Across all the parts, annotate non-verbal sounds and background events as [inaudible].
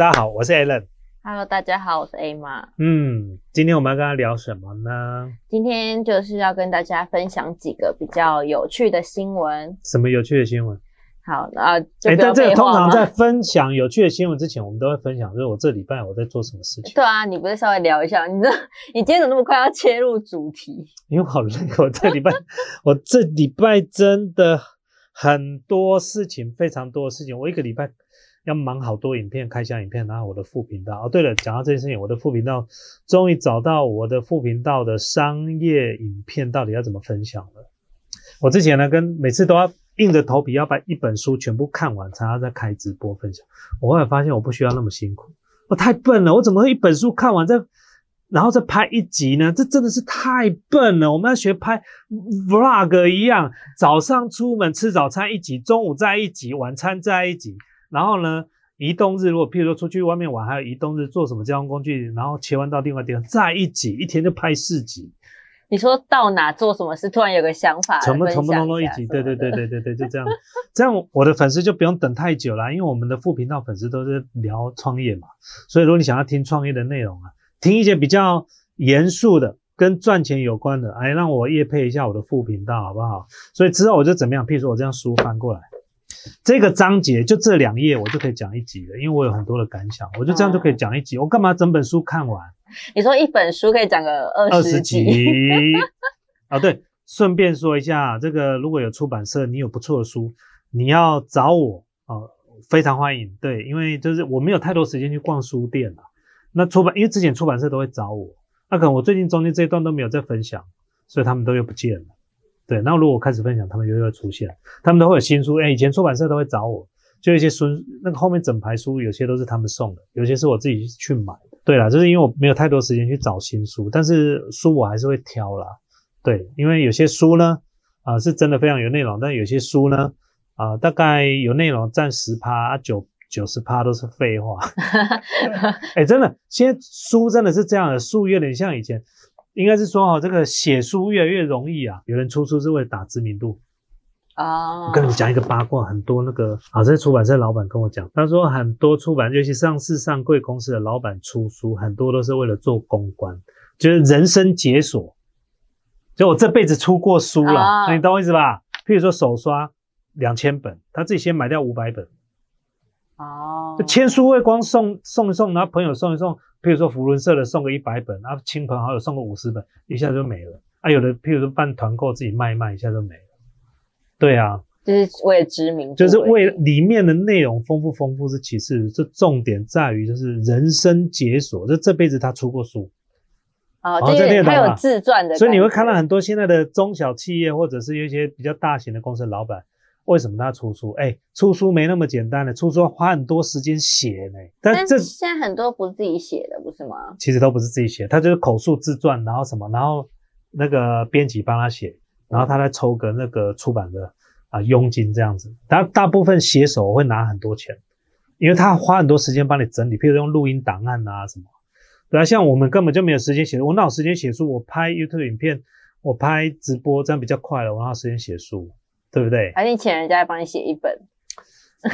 大家好，我是 Alan。Hello，大家好，我是 A 妈。嗯，今天我们要跟他聊什么呢？今天就是要跟大家分享几个比较有趣的新闻。什么有趣的新闻？好，那就哎，但这通常在分享有趣的新闻之前，我们都会分享，就是我这礼拜我在做什么事情。对啊，你不是稍微聊一下？你这 [laughs] 你今天怎么那么快要切入主题？因为好累，我这礼拜 [laughs] 我这礼拜真的很多事情，非常多的事情。我一个礼拜要忙好多影片、开箱影片，然后我的副频道。哦，对了，讲到这件事情，我的副频道终于找到我的副频道的商业影片到底要怎么分享了。我之前呢，跟每次都要硬着头皮要把一本书全部看完，才要再开直播分享。我后来发现我不需要那么辛苦，我太笨了，我怎么会一本书看完再然后再拍一集呢？这真的是太笨了。我们要学拍 vlog 一样，早上出门吃早餐一集，中午再一集，晚餐再一集。然后呢，移动日如果譬如说出去外面玩，还有移动日做什么交通工具，然后切换到另外地方再一集，一天就拍四集，你说到哪做什么事，突然有个想法，全部全部分享通通一集。对对对 [laughs] 对对对，就这样，这样我的粉丝就不用等太久了，因为我们的副频道粉丝都是聊创业嘛，所以如果你想要听创业的内容啊，听一些比较严肃的。跟赚钱有关的，哎，让我夜配一下我的副频道好不好？所以之后我就怎么样？譬如说我这样书翻过来，这个章节就这两页，我就可以讲一集了，因为我有很多的感想，我就这样就可以讲一集。我干嘛整本书看完你说一本书可以讲个二十集？[laughs] 啊，对，顺便说一下，这个如果有出版社，你有不错的书，你要找我啊、非常欢迎。对，因为就是我没有太多时间去逛书店了。那出版，因为之前出版社都会找我，那可能我最近中间这一段都没有在分享，所以他们都又不见了。对，那如果我开始分享，他们又会出现，他们都会有新书。哎，以前出版社都会找我，就一些书，那个后面整排书，有些都是他们送的，有些是我自己去买的。对啦，就是因为我没有太多时间去找新书，但是书我还是会挑啦。对，因为有些书呢，啊、是真的非常有内容，但有些书呢，啊、大概有内容占十趴，啊九九十趴都是废话。[laughs] 哎，真的，现在书真的是这样的，书有点像以前，应该是说哈、这个写书越来越容易啊。有人出书是为了打知名度。哦我跟你们讲一个八卦，很多那个啊，这出版社老板跟我讲，他说很多出版，尤其上市上柜公司的老板出书，很多都是为了做公关，就是人生解锁。就我这辈子出过书了，你懂我意思吧？譬如说手刷两千本，他自己先买掉五百本，哦就签书会光送送一送，然后朋友送一送，譬如说福伦社的送个一百本，啊亲朋好友送个五十本，一下就没了。啊，有的譬如说办团购自己卖一卖，一下就没了。对啊，就是为了知名度，就是为了里面的内容丰富丰富是其次，这重点在于就是人生解锁，就这辈子他出过书，哦，哦就有点他有自传的，所以你会看到很多现在的中小企业或者是有一些比较大型的公司的老板，为什么他出书？哎，出书没那么简单的，出书要花很多时间写呢。但但这现在很多不是自己写的，不是吗？其实都不是自己写，他就是口述自传，然后什么，然后那个编辑帮他写，然后他再抽个那个出版的啊佣金这样子。他大部分写手会拿很多钱，因为他花很多时间帮你整理，譬如用录音档案啊什么。对啊，像我们根本就没有时间写，我哪有时间写书？我拍 YouTube 影片，我拍直播，这样比较快了，我哪有时间写书？对不对？还是你请人家来帮你写一本，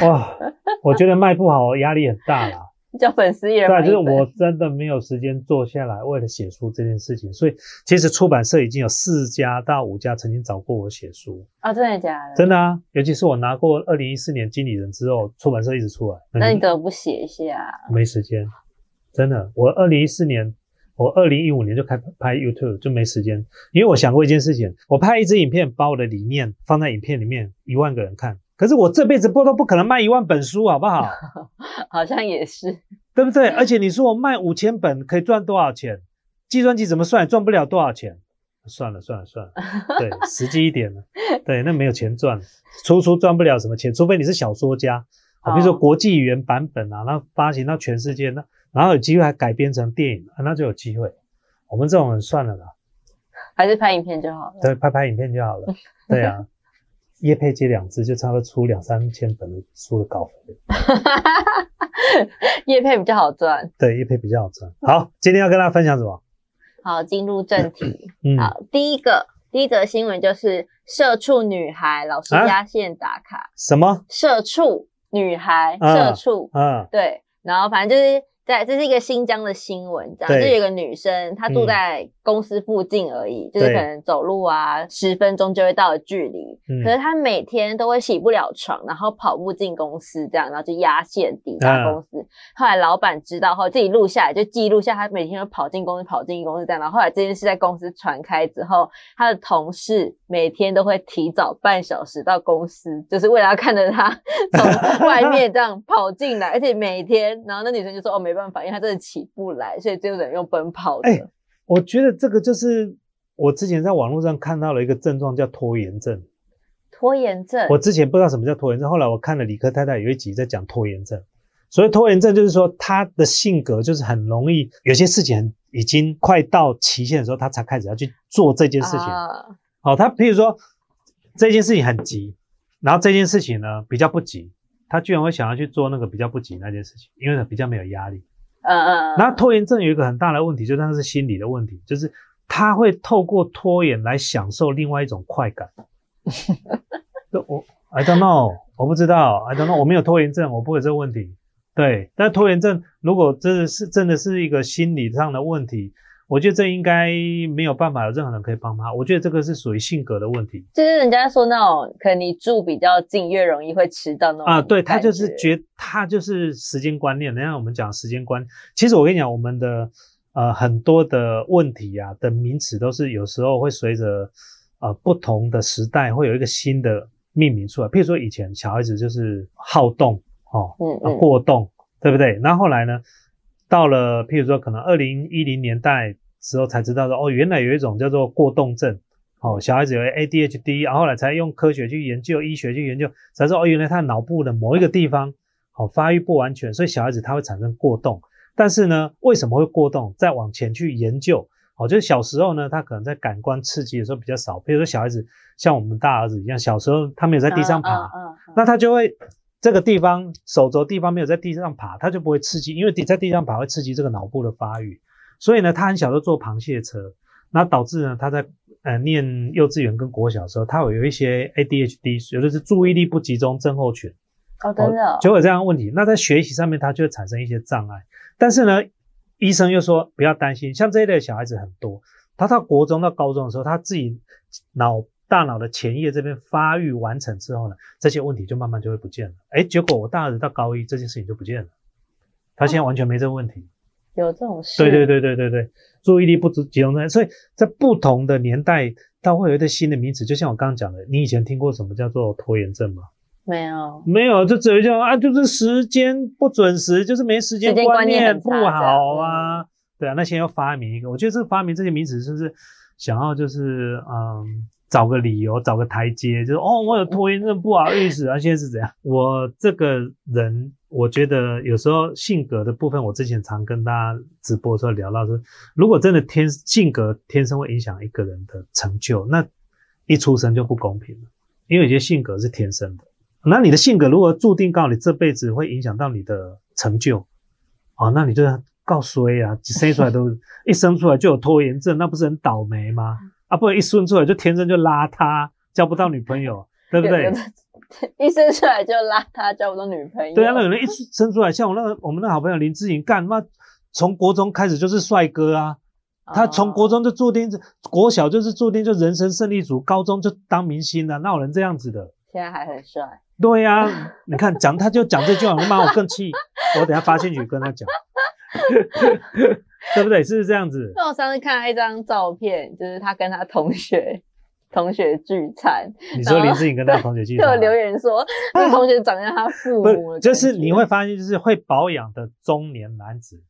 哇，我觉得卖不好，压力很大啦。[laughs] 叫粉丝一人对。就是我真的没有时间坐下来为了写书这件事情，所以其实出版社已经有四家到五家曾经找过我写书，啊，真的假的？真的啊，尤其是我拿过二零一四年经理人之后，出版社一直出来，那你怎么不写一下？没时间，真的，我二零一四年。我二零一五年就开拍 YouTube 就没时间，因为我想过一件事情，我拍一支影片，把我的理念放在影片里面，一万个人看，可是我这辈子不都不可能卖一万本书，好不好？好像也是。对不对？而且你说我卖五千本可以赚多少钱？计算机怎么算也赚不了多少钱。算了算了算了，对，[laughs] 实际一点了。对，那没有钱赚，出书赚不了什么钱，除非你是小说家，啊，比如说哦国际语言版本啊，那发行到全世界，那然后有机会还改编成电影，啊、那就有机会。我们这种人算了啦，还是拍影片就好了。对，拍拍影片就好了。对啊，叶佩接两支就差不多出两三千本的书的稿费。[laughs] 叶配比较好赚。对，叶配比较好赚。好，今天要跟大家分享什么？好，进入正题。[clears throat] 嗯，好，第一个第一则新闻就是社畜女孩老师啊压线打卡，什么？社畜女孩啊社畜嗯，对，然后反正就是在这是一个新疆的新闻，这样对。就有一个女生，她住嗯。在公司附近而已，就是可能走路啊十分钟就会到的距离。嗯可是他每天都会洗不了床，然后跑步进公司，这样，然后就压线抵达嗯公司。后来老板知道后，自己录下来，就记录下他每天都跑进公司、跑进公司这样。然后后来这件事在公司传开之后，他的同事每天都会提早半小时到公司，就是为了要看着他 [laughs] 从外面这样跑进来，而且每天，然后那女生就说：“哦，没办法，因为她真的起不来，所以最后只能用奔跑的。哎我觉得这个就是我之前在网络上看到了一个症状，叫拖延症。拖延症，我之前不知道什么叫拖延症，后来我看了理科太太有一集在讲拖延症。所以拖延症就是说他的性格就是很容易有些事情已经快到期限的时候，他才开始要去做这件事情。啊好、他譬如说这件事情很急，然后这件事情呢比较不急，他居然会想要去做那个比较不急那件事情，因为比较没有压力。嗯嗯，然后拖延症有一个很大的问题，就它是心理的问题，就是他会透过拖延来享受另外一种快感。我 I don't know，我不知道，I don't know，我没有拖延症，我不会有这个问题。对，但拖延症如果真的是真的是一个心理上的问题，我觉得这应该没有办法有任何人可以帮他。我觉得这个是属于性格的问题就是人家说那种，可能你住比较近，越容易会迟到那种啊。对他就是觉觉他就是时间观念。人家我们讲时间观，其实我跟你讲，我们的呃很多的问题啊的名词都是有时候会随着呃不同的时代会有一个新的命名出来。譬如说以前小孩子就是好动哦，嗯过动，对不对？那后来呢，到了譬如说可能二零一零年代时候才知道说，哦，原来有一种叫做过动症，哦，小孩子有 ADHD，然后后来才用科学去研究、医学去研究，才说哦，原来他脑部的某一个地方，哦，发育不完全，所以小孩子他会产生过动。但是呢，为什么会过动？再往前去研究，哦，就是小时候呢，他可能在感官刺激的时候比较少，比如说小孩子像我们大儿子一样，小时候他没有在地上爬，那他就会这个地方手肘地方没有在地上爬，他就不会刺激，因为你在地上爬会刺激这个脑部的发育，所以呢，他很小就坐螃蟹车，那导致呢他在呃念幼稚园跟国小的时候，他会有一些 ADHD，有的是注意力不集中症候群，哦，真的哦，就有这样的问题。那在学习上面，他就会产生一些障碍。但是呢，医生又说不要担心，像这一类小孩子很多，他到国中到高中的时候，他自己脑大脑的前叶这边发育完成之后呢，这些问题就慢慢就会不见了。哎，结果我大儿子到高一，这件事情就不见了，他现在完全没这个问题。有这种事，对对对对对对，注意力不集中在，所以在不同的年代，它会有一个新的名词。就像我刚刚讲的，你以前听过什么叫做拖延症吗？没有，没有，就只有叫啊，就是时间不准时，就是没时间观念念不好啊。对啊，那现在要发明一个，我觉得这个发明这些名词是不是想要就是嗯找个理由，找个台阶，就是哦我有拖延症，不好意思 [laughs] 啊。现在是怎样？我这个人，我觉得有时候性格的部分，我之前常跟大家直播的时候聊到说，如果真的天性格天生会影响一个人的成就，那一出生就不公平了，因为有些性格是天生的。那你的性格如果注定告诉你这辈子会影响到你的成就，哦，那你就告衰啊！生出来都 [laughs] 一生出来就有拖延症，那不是很倒霉吗？啊，不然一生出来就天生就邋遢，交不到女朋友，[laughs] 对不对？一生出来就邋遢，交不到女朋友。对啊，那有人一生出来，像我那个我们那好朋友林志颖，干嘛从国中开始就是帅哥啊，他从国哦中就注定是国小就是注定就人生胜利组，高中就当明星了，哪有人这样子的？现在还很帅，对呀、你看讲他就讲这句话，妈我更气，我等下发信息跟他讲，[laughs] 对不对？是不是这样子？那我上次看到一张照片，就是他跟他同学同学聚餐，你说林志颖跟他同学聚餐吗，就有留言说 [laughs] 那个同学长得像他父不母就是你会发现，就是会保养的中年男子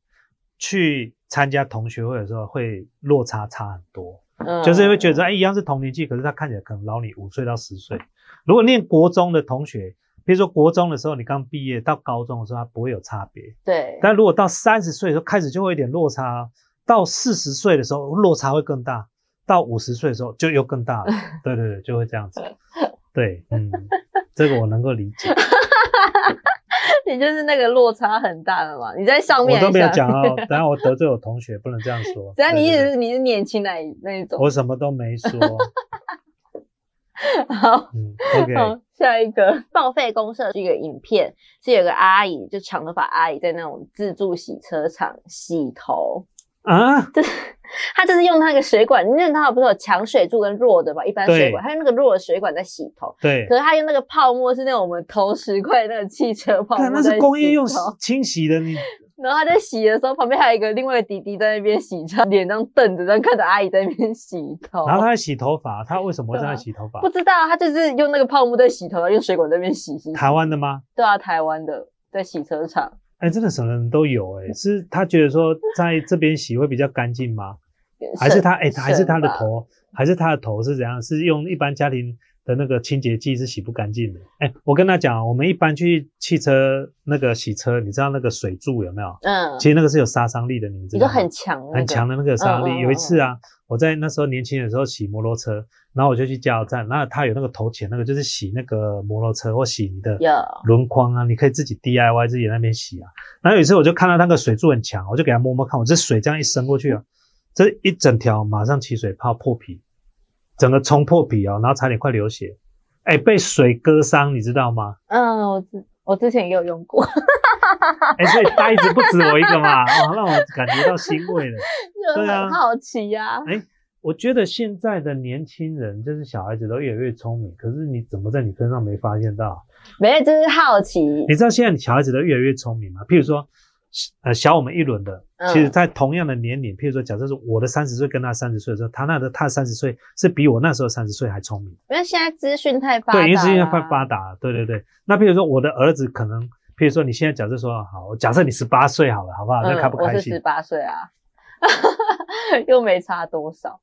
去参加同学会的时候，会落差差很多。嗯就是会觉得，哎，一样是同年纪，可是他看起来可能老你五岁到十岁。如果念国中的同学，比如说国中的时候你刚毕业，到高中的时候它不会有差别，对，但如果到三十岁的时候开始就会有点落差，到四十岁的时候落差会更大，到五十岁的时候就又更大了。[laughs] 对对对，就会这样子。[laughs] 对，嗯，这个我能够理解。[laughs] 你就是那个落差很大的嘛。你在上面我都没有讲哦，等下我得罪我同学，不能这样说。只要你一直是你是年轻那一那一种，我什么都没说。[laughs] 好，嗯，OK，好，下一个。报废公社是一个影片，是有个阿姨，就长头发阿姨在那种自助洗车场洗头，啊，就是她就是用那个水管，因为它不是有强水柱跟弱的嘛，一般水管，她用那个弱的水管在洗头，对可，是她用那个泡沫是那种我们投十块那个汽车泡沫那是工业用洗清洗的，你然后他在洗的时候，旁边还有一个另外一个弟弟在那边洗，他脸这样瞪着，然后看着阿姨在那边洗头。然后他在洗头发，他为什么会在那洗头发不？知道，他就是用那个泡沫在洗头，然后用水管在那边洗洗。洗台湾的吗？对啊，台湾的在洗车场。哎，真的什么人都有哎，是他觉得说在这边洗会比较干净吗？还是他哎，还是他的？头，还是他的头是怎样？是用一般家庭的那个清洁剂是洗不干净的。哎，我跟他讲，我们一般去汽车那个洗车，你知道那个水柱有没有？嗯，其实那个是有杀伤力的，你们知道吗？很强、那个，很强的那个杀伤力。嗯嗯嗯有一次啊，我在那时候年轻的时候洗摩托车，然后我就去加油站，那他有那个头前，那个就是洗那个摩托车或洗你的有轮框啊，你可以自己 DIY 自己在那边洗啊。然后有一次我就看到那个水柱很强，我就给他摸摸看，我这水这样一伸过去啊，这一整条马上起水泡破皮，整个冲破皮哦，然后差点快流血，哎，被水割伤，你知道吗？嗯，我之我之前也有用过，[laughs] 哎，所以呆子不止我一个嘛，哇，[laughs] 让我感觉到欣慰了。就对啊很好奇呀、哎，我觉得现在的年轻人，就是小孩子都越来越聪明，可是你怎么在你身上没发现到？没有，就是好奇。你知道现在小孩子都越来越聪明吗？譬如说，呃，小我们一轮的，嗯其实在同样的年龄，譬如说，假设是我的三十岁跟他三十岁的时候，他那的他三十岁是比我那时候三十岁还聪明。因为现在资讯太发达、对，因为资讯太发。达，对对对。那譬如说，我的儿子可能，譬如说，你现在假设说，好，假设你十八岁好了，好不好？那开不开心嗯我是十？八岁啊，[laughs] 又没差多少。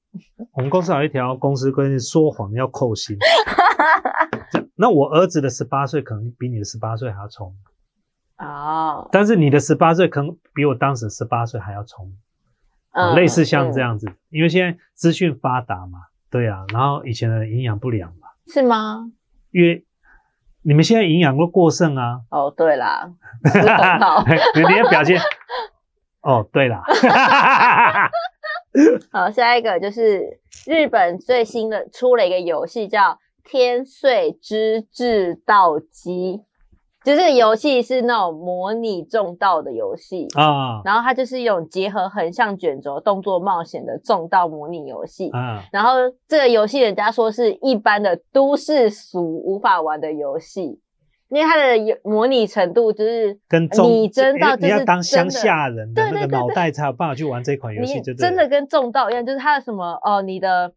我们公司有一条公司规定，说谎要扣薪。[laughs] 这那我儿子的十八岁可能比你的十八岁还要聪明，哦，但是你的十八岁可能比我当时十八岁还要聪明，嗯类似像这、样子。因为现在资讯发达嘛，对啊，然后以前的人营养不良嘛，嗯是吗？因为你们现在营养都过剩啊，哦，对啦。[laughs] 你的表现。[laughs] 哦，对啦，[laughs] 好，下一个就是日本最新的出了一个游戏叫《天穗之制道机》，就这个游戏是那种模拟种稻的游戏。啊然后它就是一种结合横向卷轴动作冒险的种稻模拟游戏。啊，然后这个游戏人家说是一般的都市俗无法玩的游戏，因为它的游模拟程度就是跟中你真到你要当乡下人的那个脑袋才有办法去玩这款游戏，就真的跟种稻一样，就是它的什么哦，你的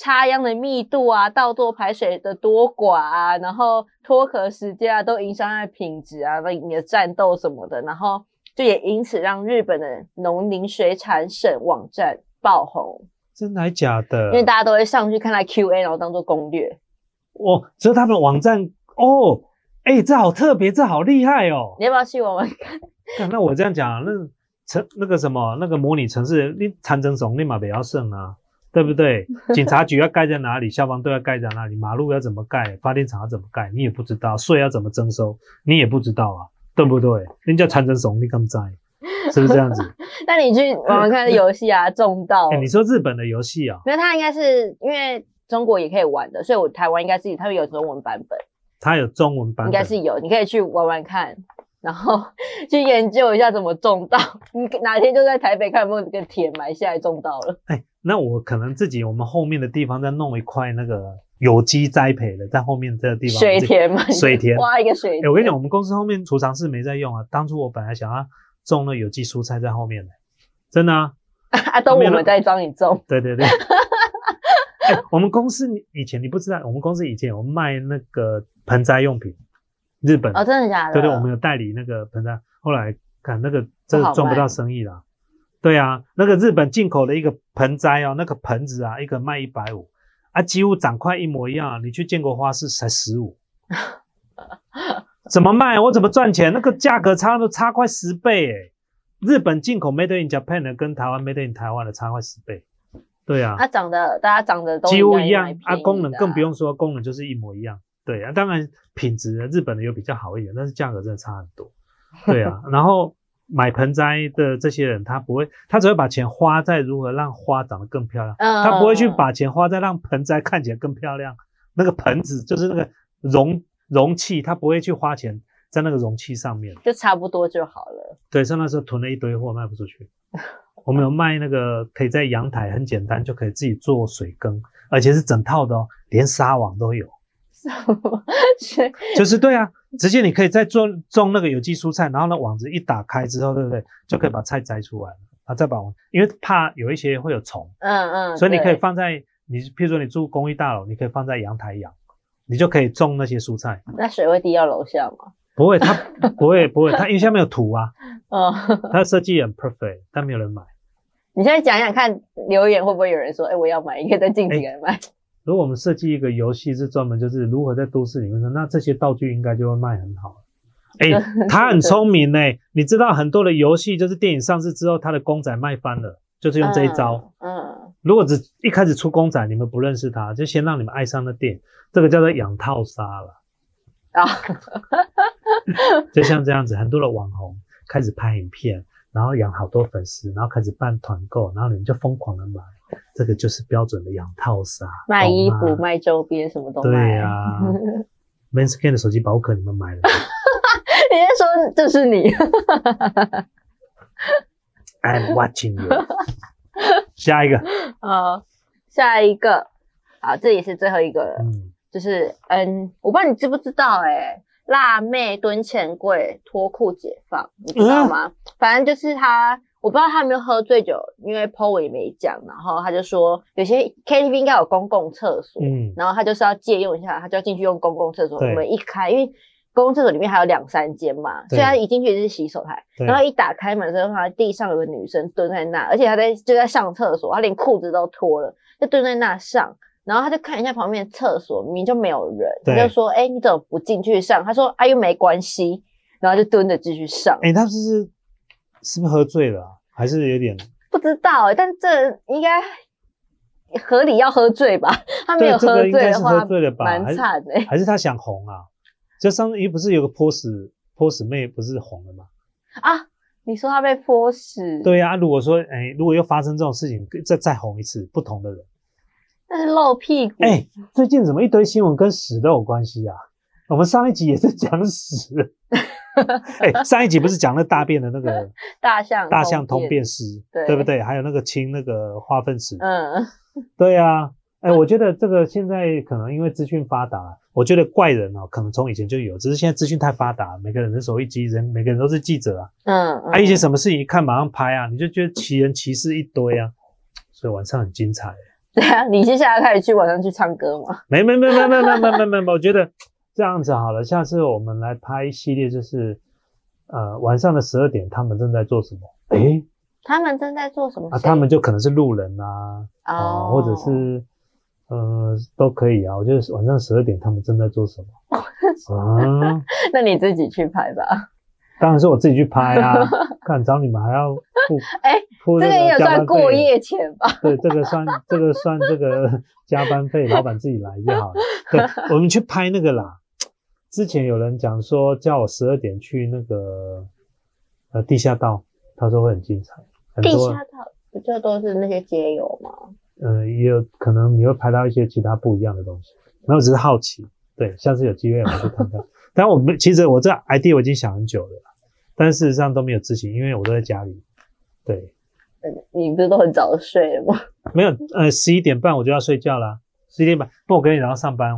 插秧的密度啊，稻作排水的多寡啊，然后脱壳时间啊，都影响它的品质啊，那你的战斗什么的，然后就也因此让日本的农林水产省网站爆红，真的还假的？因为大家都会上去看它 Q&A，然后当做攻略。哦，所以他们的网站哦，哎，这好特别，这好厉害哦。你要不要去玩玩看？干那我这样讲，那城那个什么那个模拟城市，你参政总立马不要胜啊，对不对？[laughs] 警察局要盖在哪里，消防队要盖在哪里，马路要怎么盖，发电厂要怎么盖，你也不知道，税要怎么征收，你也不知道啊，对不对？人家传承总你敢在，是不是这样子？[laughs] 那你去玩玩看游戏啊，种稻。哎，你说日本的游戏啊，因为它应该是因为中国也可以玩的，所以我台湾应该是它有中文版本。它有中文版应本，该是有，你可以去玩玩看，然后去研究一下怎么种稻。你 [laughs] 哪天就在台北看有没有这个田埋下来种稻了。哎，那我可能自己我们后面的地方再弄一块那个有机栽培的，在后面这个地方水田嘛，水田挖一个水我跟你讲，我们公司后面储藏室没在用啊。当初我本来想要种那有机蔬菜在后面的，真的啊。[laughs] 啊，都我们在帮你种。对对对。哎、我们公司以前你不知道，我们公司以前有卖那个盆栽用品，日本。哦，真的假的？对对，我们有代理那个盆栽，后来看那个真不好卖的赚不到生意啦。对啊，那个日本进口的一个盆栽哦，那个盆子啊，一个卖一百五，啊，几乎长块一模一样啊。你去建国花市才十五，怎么卖？我怎么赚钱？那个价格差都差快十倍诶。日本进口 Made in Japan 的跟台湾 Made in 台湾的差快十倍。对啊，它长得大家长得都几乎一样啊，功能更不用说，功能就是一模一样。对啊，当然品质，日本的有比较好一点，但是价格真的差很多。对啊，然后买盆栽的这些人，他不会，他只会把钱花在如何让花长得更漂亮，嗯，他不会去把钱花在让盆栽看起来更漂亮。那个盆子就是那个容容器，他不会去花钱在那个容器上面。就差不多就好了。对，像那时候囤了一堆货卖不出去。[laughs] 我们有卖那个可以在阳台很简单就可以自己做水耕，而且是整套的哦，连纱网都有。[laughs] 是就是对啊，直接你可以在种种那个有机蔬菜，然后呢网子一打开之后，对不对？就可以把菜摘出来了，啊，再把网，因为怕有一些会有虫，嗯嗯，所以你可以放在你，譬如说你住公寓大楼，你可以放在阳台养，你就可以种那些蔬菜。那水会滴到楼下吗？不会，它不会不会，它因为下面有土啊，嗯，它的设计很 perfect，但没有人买。[laughs] 你现在讲讲看，留言会不会有人说，哎、我要买，你可以再进几个人买？如果我们设计一个游戏是专门就是如何在都市里面的，那这些道具应该就会卖很好。哎、[laughs] 他很聪明呢、[laughs] 你知道很多的游戏就是电影上市之后，他的公仔卖翻了，就是用这一招。嗯，嗯，如果只一开始出公仔，你们不认识他，就先让你们爱上那电影，这个叫做养套杀了。啊，[laughs] 就像这样子，很多的网红开始拍影片，然后养好多粉丝，然后开始办团购，然后你们就疯狂的买，这个就是标准的养套杀。卖衣服、卖周边，什么都卖。对呀、[laughs] Manscaped 的手机保护壳你们买了吗 [laughs] 人家说这是你？[laughs] I'm watching you。下一个，呃，下一个，好，这也是最后一个了，嗯，就是嗯，我不知道你知不知道、哎，辣妹蹲钱柜脱裤解放，你知道吗？反正就是他，我不知道他有没有喝醉酒，因为 Po 我也没讲，然后他就说有些 KTV 应该有公共厕所，嗯然后他就是要借用一下，他就要进去用公共厕所，对门一开，因为公共厕所里面还有两三间嘛，所对以他一进去就是洗手台，然后一打开门之后，发现地上有个女生蹲在那，而且她在就在上厕所，她连裤子都脱了，就蹲在那上。然后他就看一下旁边的厕所，明明就没有人，他就说：“哎、你怎么不进去上？”他说：“啊，又没关系。”然后就蹲着继续上。哎、他是不是是不是喝醉了啊、还是有点？[laughs] 不知道、欸，但这应该合理要喝醉吧？他没有喝醉的话，喝醉了吧？蛮惨的、欸。还是他想红啊？就上次不是有个泼屎泼屎妹不是红了吗？啊，你说他被泼屎，，对呀、啊，如果说哎、如果又发生这种事情，再再红一次，不同的人，但是露屁股，哎、最近怎么一堆新闻跟屎都有关系啊？我们上一集也是讲屎，[laughs] 哎、上一集不是讲那大便的那个 [laughs] 大象大象通便师，对。对不对？还有那个清那个化粪池，嗯，对呀、哎、我觉得这个现在可能因为资讯发达，我觉得怪人哦，可能从以前就有，只是现在资讯太发达，每个人人手一机，人每个人都是记者啊，嗯，啊，一些什么事情一看马上拍啊，你就觉得奇人奇事一堆啊，所以晚上很精彩。对啊，你接下来开始去晚上去唱歌吗？没没没没没没没没没没，我觉得这样子好了，下次我们来拍一系列，就是呃晚上的十二点，他们正在做什么？诶他们正在做什么啊，他们就可能是路人啊，啊、哦，或者是呃都可以啊。我觉得晚上十二点他们正在做什么？[laughs] 啊，那你自己去拍吧。当然是我自己去拍啊，[laughs] 看找你们还要付哎付那这个也算过夜钱吧？对，这个算这个算这个加班费，老板自己来就好了。对，我们去拍那个啦。之前有人讲说叫我十二点去那个呃地下道，他说会很精彩，很地下道不就都是那些街友吗？呃也有可能你会拍到一些其他不一样的东西。然后只是好奇，对，下次有机会我们去看看。[laughs] 但我们其实我这 idea 我已经想很久了，但事实上都没有执行，因为我都在家里。对，嗯你不是都很早睡了吗？没有，呃，十一点半我就要睡觉啦。十一点半，不，我跟你然后上班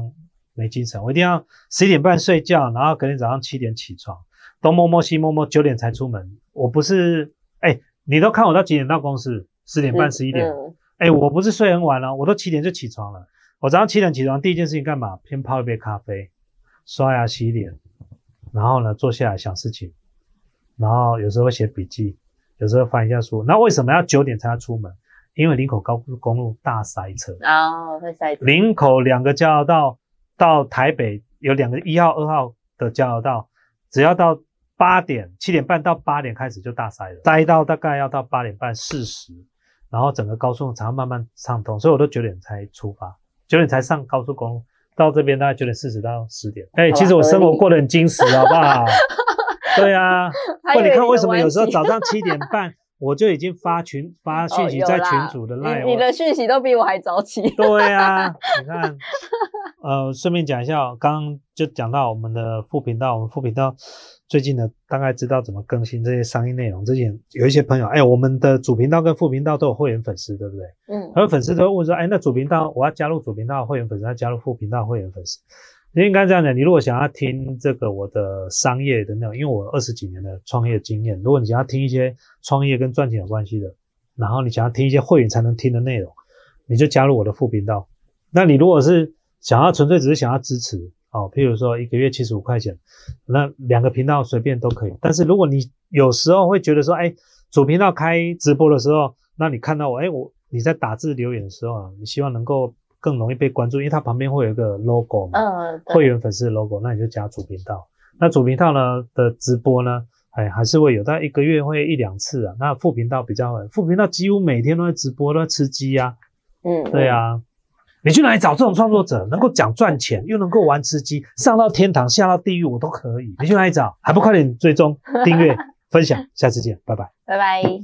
没精神，我一定要十一点半睡觉，然后隔天早上七点起床，东摸摸西摸摸，九点才出门。我不是，哎、你都看我到几点到公司？十点半、十一点。嗯哎、我不是睡很晚了，我都七点就起床了。我早上七点起床，第一件事情干嘛？先泡一杯咖啡，刷牙洗脸，然后呢坐下来想事情，然后有时候会写笔记，有时候翻一下书。那为什么要九点才要出门？因为林口高速公路大塞车，哦，会塞车。林口两个交流道到台北有两个一号、二号的交流道，只要到八点、七点半到八点开始就大塞了，塞到大概要到八点半四十，然后整个高速才慢慢畅通，所以我都九点才出发，九点才上高速公路，到这边大概九点四十到十点。哎、其实我生活过得很精实，好不好？[laughs] 对啊，不，还以为的你看为什么有时候 [laughs] 早上七点半我就已经发群发讯息在群组的赖我你你的讯息都比我还早起。对啊，[laughs] 你看，呃，顺便讲一下，刚刚就讲到我们的副频道，我们副频道最近呢，大概知道怎么更新这些商业内容。之前有一些朋友，哎，我们的主频道跟副频道都有会员粉丝，对不对？嗯还有粉丝都会问说，哎，那主频道我要加入主频道的会员粉丝，要加入副频道的会员粉丝。你应该这样讲，你如果想要听这个我的商业的内容，因为我二十几年的创业经验，如果你想要听一些创业跟赚钱有关系的，然后你想要听一些会员才能听的内容，你就加入我的副频道。那你如果是想要纯粹只是想要支持哦，譬如说一个月七十五块钱，那两个频道随便都可以。但是如果你有时候会觉得说，哎，主频道开直播的时候，那你看到我，哎，我你在打字留言的时候啊，你希望能够更容易被关注，因为它旁边会有一个 logo 嘛，嗯，会员粉丝的 logo，那你就加主频道。那主频道呢的直播呢，哎，还是会有，但一个月会一两次啊。那副频道比较，副频道几乎每天都在直播，都在吃鸡啊。嗯，对啊，你去哪里找这种创作者，能够讲赚钱，又能够玩吃鸡，上到天堂，下到地狱，我都可以。你去哪里找？还不快点追踪、订阅、分享，下次见，拜拜。拜拜。